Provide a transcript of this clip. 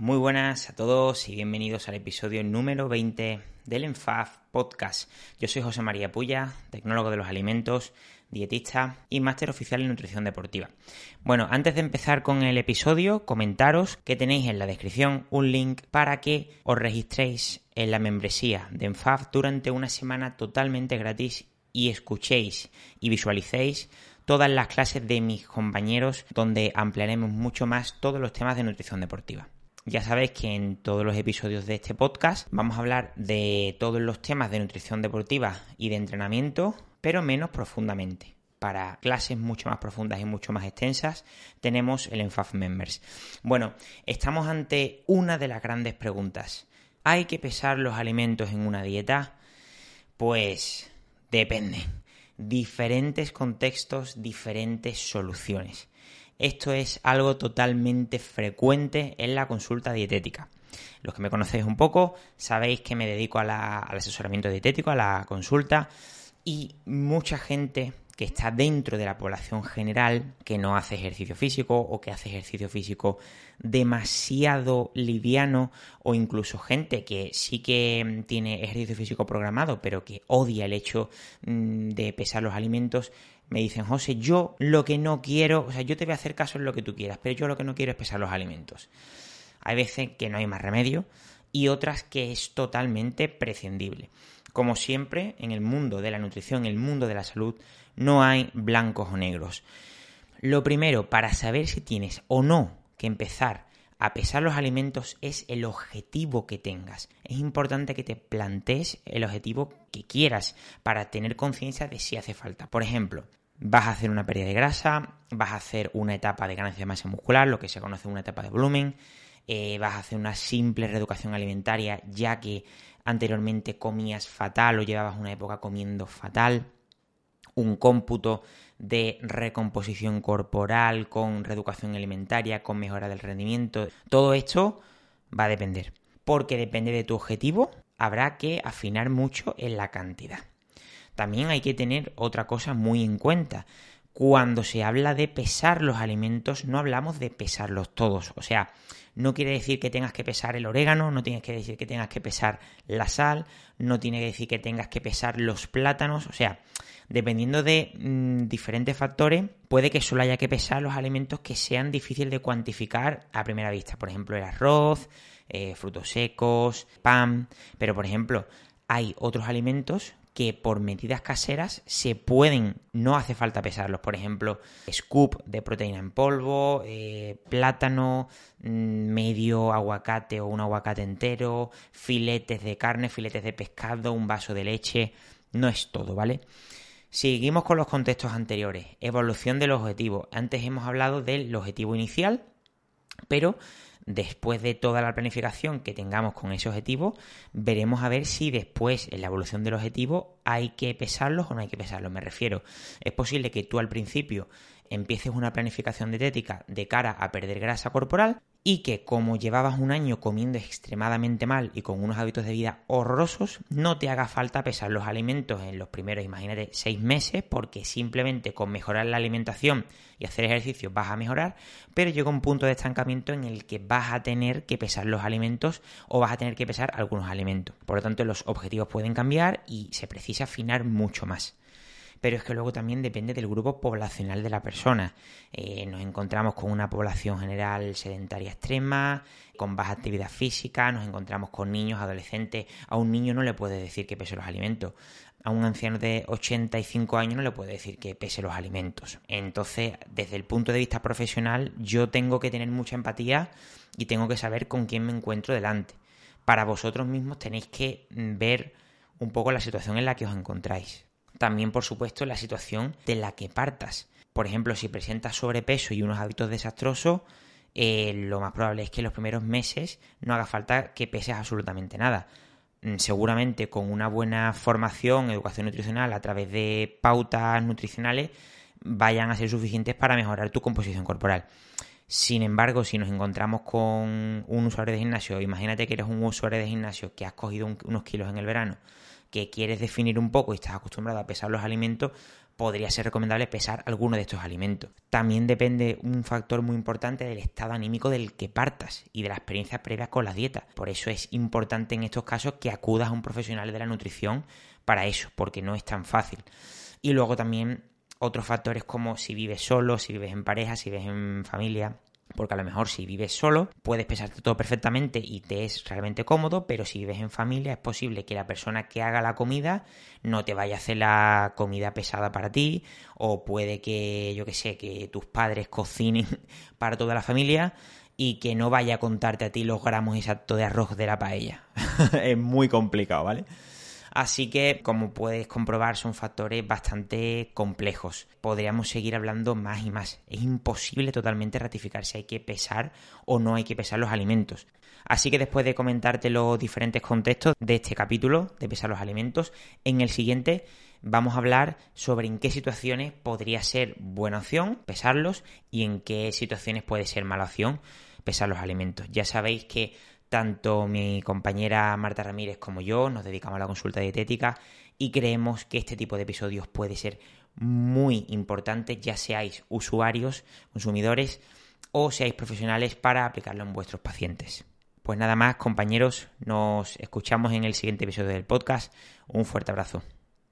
Muy buenas a todos y bienvenidos al episodio número 20 del ENFAF Podcast. Yo soy José María Puya, tecnólogo de los alimentos, dietista y máster oficial en nutrición deportiva. Bueno, antes de empezar con el episodio, comentaros que tenéis en la descripción un link para que os registréis en la membresía de ENFAF durante una semana totalmente gratis y escuchéis y visualicéis todas las clases de mis compañeros donde ampliaremos mucho más todos los temas de nutrición deportiva. Ya sabéis que en todos los episodios de este podcast vamos a hablar de todos los temas de nutrición deportiva y de entrenamiento, pero menos profundamente. Para clases mucho más profundas y mucho más extensas tenemos el ENFAF Members. Bueno, estamos ante una de las grandes preguntas. ¿Hay que pesar los alimentos en una dieta? Pues depende. Diferentes contextos, diferentes soluciones. Esto es algo totalmente frecuente en la consulta dietética. Los que me conocéis un poco sabéis que me dedico al asesoramiento dietético, a la consulta y mucha gente que está dentro de la población general, que no hace ejercicio físico o que hace ejercicio físico demasiado liviano o incluso gente que sí que tiene ejercicio físico programado pero que odia el hecho mm, de pesar los alimentos, me dicen, José, yo lo que no quiero, o sea, yo te voy a hacer caso en lo que tú quieras, pero yo lo que no quiero es pesar los alimentos. Hay veces que no hay más remedio y otras que es totalmente prescindible. Como siempre, en el mundo de la nutrición, en el mundo de la salud, no hay blancos o negros. Lo primero, para saber si tienes o no que empezar a pesar los alimentos es el objetivo que tengas. Es importante que te plantees el objetivo que quieras para tener conciencia de si hace falta. Por ejemplo, vas a hacer una pérdida de grasa, vas a hacer una etapa de ganancia de masa muscular, lo que se conoce como una etapa de volumen, eh, vas a hacer una simple reeducación alimentaria ya que anteriormente comías fatal o llevabas una época comiendo fatal, un cómputo de recomposición corporal, con reeducación alimentaria, con mejora del rendimiento. Todo esto va a depender. Porque depende de tu objetivo, habrá que afinar mucho en la cantidad. También hay que tener otra cosa muy en cuenta. Cuando se habla de pesar los alimentos, no hablamos de pesarlos todos. O sea, no quiere decir que tengas que pesar el orégano, no tiene que decir que tengas que pesar la sal, no tiene que decir que tengas que pesar los plátanos. O sea, dependiendo de mm, diferentes factores, puede que solo haya que pesar los alimentos que sean difíciles de cuantificar a primera vista. Por ejemplo, el arroz, eh, frutos secos, pan. Pero, por ejemplo, hay otros alimentos que por medidas caseras se pueden, no hace falta pesarlos. Por ejemplo, scoop de proteína en polvo, eh, plátano, mm, medio aguacate o un aguacate entero, filetes de carne, filetes de pescado, un vaso de leche. No es todo, ¿vale? Seguimos con los contextos anteriores. Evolución del objetivo. Antes hemos hablado del objetivo inicial, pero después de toda la planificación que tengamos con ese objetivo, veremos a ver si después en la evolución del objetivo hay que pesarlos o no hay que pesarlos. Me refiero, es posible que tú al principio empieces una planificación dietética de cara a perder grasa corporal y que como llevabas un año comiendo extremadamente mal y con unos hábitos de vida horrorosos, no te haga falta pesar los alimentos en los primeros, imagínate, seis meses, porque simplemente con mejorar la alimentación y hacer ejercicio vas a mejorar, pero llega un punto de estancamiento en el que vas a tener que pesar los alimentos o vas a tener que pesar algunos alimentos. Por lo tanto, los objetivos pueden cambiar y se precisa afinar mucho más pero es que luego también depende del grupo poblacional de la persona. Eh, nos encontramos con una población general sedentaria extrema, con baja actividad física, nos encontramos con niños, adolescentes. A un niño no le puede decir que pese los alimentos. A un anciano de 85 años no le puede decir que pese los alimentos. Entonces, desde el punto de vista profesional, yo tengo que tener mucha empatía y tengo que saber con quién me encuentro delante. Para vosotros mismos tenéis que ver un poco la situación en la que os encontráis. También, por supuesto, la situación de la que partas. Por ejemplo, si presentas sobrepeso y unos hábitos desastrosos, eh, lo más probable es que en los primeros meses no haga falta que peses absolutamente nada. Mm, seguramente con una buena formación, educación nutricional a través de pautas nutricionales vayan a ser suficientes para mejorar tu composición corporal. Sin embargo, si nos encontramos con un usuario de gimnasio, imagínate que eres un usuario de gimnasio que has cogido unos kilos en el verano que quieres definir un poco y estás acostumbrado a pesar los alimentos, podría ser recomendable pesar alguno de estos alimentos. También depende un factor muy importante del estado anímico del que partas y de la experiencia previa con la dieta. Por eso es importante en estos casos que acudas a un profesional de la nutrición para eso, porque no es tan fácil. Y luego también otros factores como si vives solo, si vives en pareja, si vives en familia, porque a lo mejor si vives solo puedes pesarte todo perfectamente y te es realmente cómodo, pero si vives en familia es posible que la persona que haga la comida no te vaya a hacer la comida pesada para ti o puede que yo que sé, que tus padres cocinen para toda la familia y que no vaya a contarte a ti los gramos exactos de arroz de la paella. es muy complicado, ¿vale? Así que, como puedes comprobar, son factores bastante complejos. Podríamos seguir hablando más y más. Es imposible totalmente ratificar si hay que pesar o no hay que pesar los alimentos. Así que después de comentarte los diferentes contextos de este capítulo de pesar los alimentos, en el siguiente vamos a hablar sobre en qué situaciones podría ser buena opción pesarlos y en qué situaciones puede ser mala opción pesar los alimentos. Ya sabéis que tanto mi compañera Marta Ramírez como yo nos dedicamos a la consulta dietética y creemos que este tipo de episodios puede ser muy importante, ya seáis usuarios, consumidores o seáis profesionales para aplicarlo en vuestros pacientes. Pues nada más, compañeros, nos escuchamos en el siguiente episodio del podcast. Un fuerte abrazo.